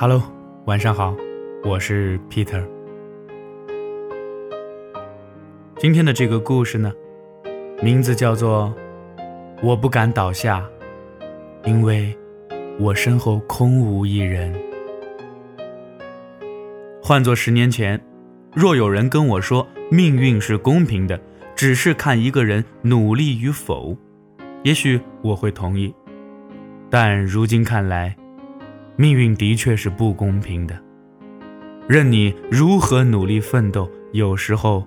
Hello，晚上好，我是 Peter。今天的这个故事呢，名字叫做《我不敢倒下，因为我身后空无一人》。换作十年前，若有人跟我说命运是公平的，只是看一个人努力与否，也许我会同意。但如今看来，命运的确是不公平的，任你如何努力奋斗，有时候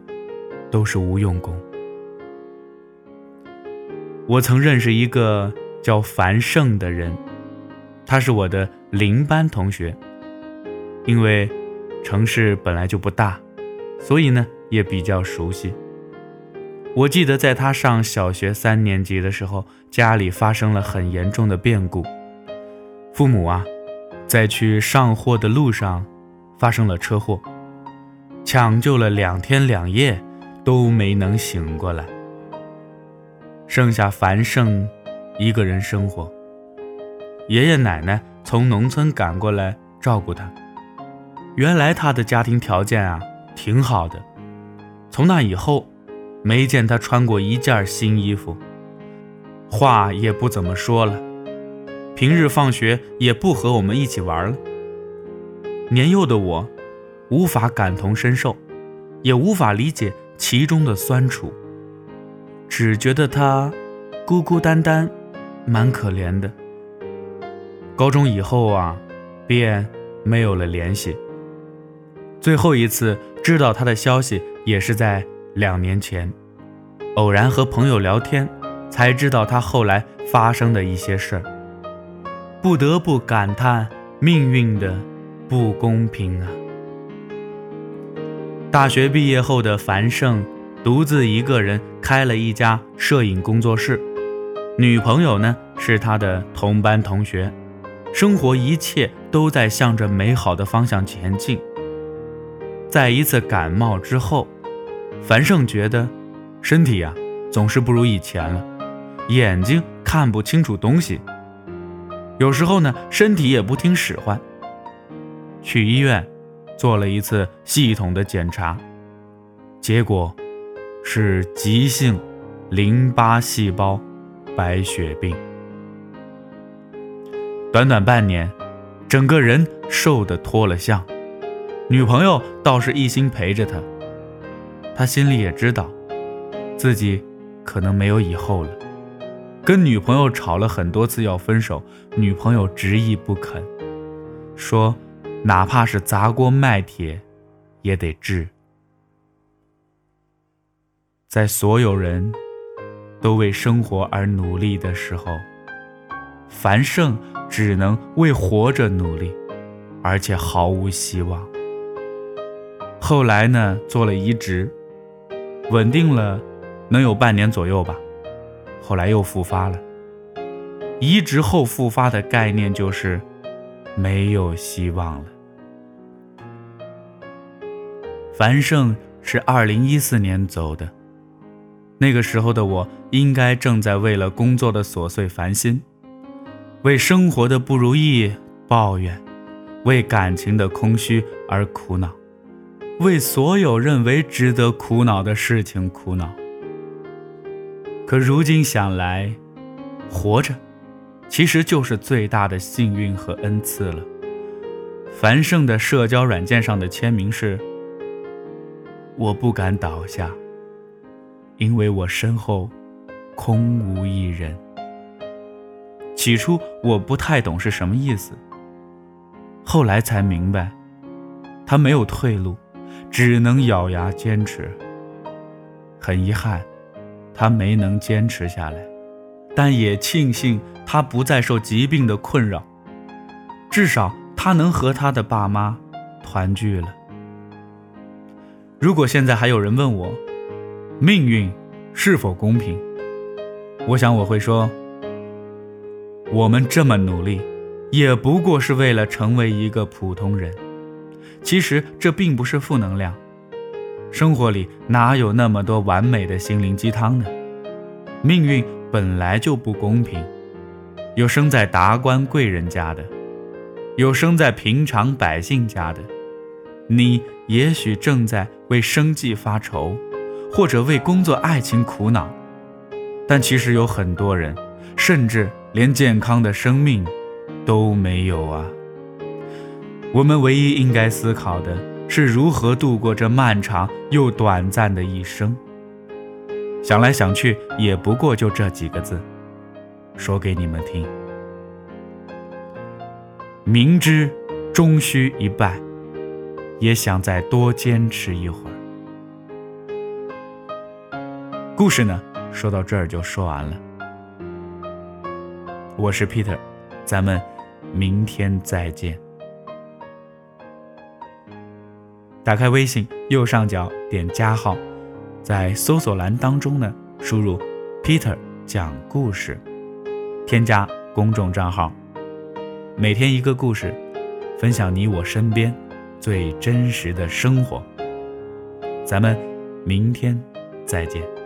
都是无用功。我曾认识一个叫樊胜的人，他是我的邻班同学。因为城市本来就不大，所以呢也比较熟悉。我记得在他上小学三年级的时候，家里发生了很严重的变故，父母啊。在去上货的路上，发生了车祸，抢救了两天两夜，都没能醒过来，剩下樊胜一个人生活。爷爷奶奶从农村赶过来照顾他。原来他的家庭条件啊挺好的，从那以后，没见他穿过一件新衣服，话也不怎么说了。平日放学也不和我们一起玩了。年幼的我，无法感同身受，也无法理解其中的酸楚，只觉得他孤孤单单，蛮可怜的。高中以后啊，便没有了联系。最后一次知道他的消息，也是在两年前，偶然和朋友聊天，才知道他后来发生的一些事儿。不得不感叹命运的不公平啊！大学毕业后的樊胜，独自一个人开了一家摄影工作室，女朋友呢是他的同班同学，生活一切都在向着美好的方向前进。在一次感冒之后，樊胜觉得身体呀总是不如以前了，眼睛看不清楚东西。有时候呢，身体也不听使唤。去医院做了一次系统的检查，结果是急性淋巴细胞白血病。短短半年，整个人瘦的脱了相。女朋友倒是一心陪着他，他心里也知道，自己可能没有以后了。跟女朋友吵了很多次要分手，女朋友执意不肯，说哪怕是砸锅卖铁，也得治。在所有人都为生活而努力的时候，樊胜只能为活着努力，而且毫无希望。后来呢，做了移植，稳定了，能有半年左右吧。后来又复发了。移植后复发的概念就是没有希望了。樊胜是二零一四年走的，那个时候的我应该正在为了工作的琐碎烦心，为生活的不如意抱怨，为感情的空虚而苦恼，为所有认为值得苦恼的事情苦恼。可如今想来，活着其实就是最大的幸运和恩赐了。樊胜的社交软件上的签名是：“我不敢倒下，因为我身后空无一人。”起初我不太懂是什么意思，后来才明白，他没有退路，只能咬牙坚持。很遗憾。他没能坚持下来，但也庆幸他不再受疾病的困扰，至少他能和他的爸妈团聚了。如果现在还有人问我，命运是否公平，我想我会说，我们这么努力，也不过是为了成为一个普通人。其实这并不是负能量。生活里哪有那么多完美的心灵鸡汤呢？命运本来就不公平，有生在达官贵人家的，有生在平常百姓家的，你也许正在为生计发愁，或者为工作、爱情苦恼。但其实有很多人，甚至连健康的生命都没有啊。我们唯一应该思考的是如何度过这漫长又短暂的一生。想来想去，也不过就这几个字，说给你们听。明知终须一败，也想再多坚持一会儿。故事呢，说到这儿就说完了。我是 Peter，咱们明天再见。打开微信右上角点加号，在搜索栏当中呢，输入 “Peter 讲故事”，添加公众账号。每天一个故事，分享你我身边最真实的生活。咱们明天再见。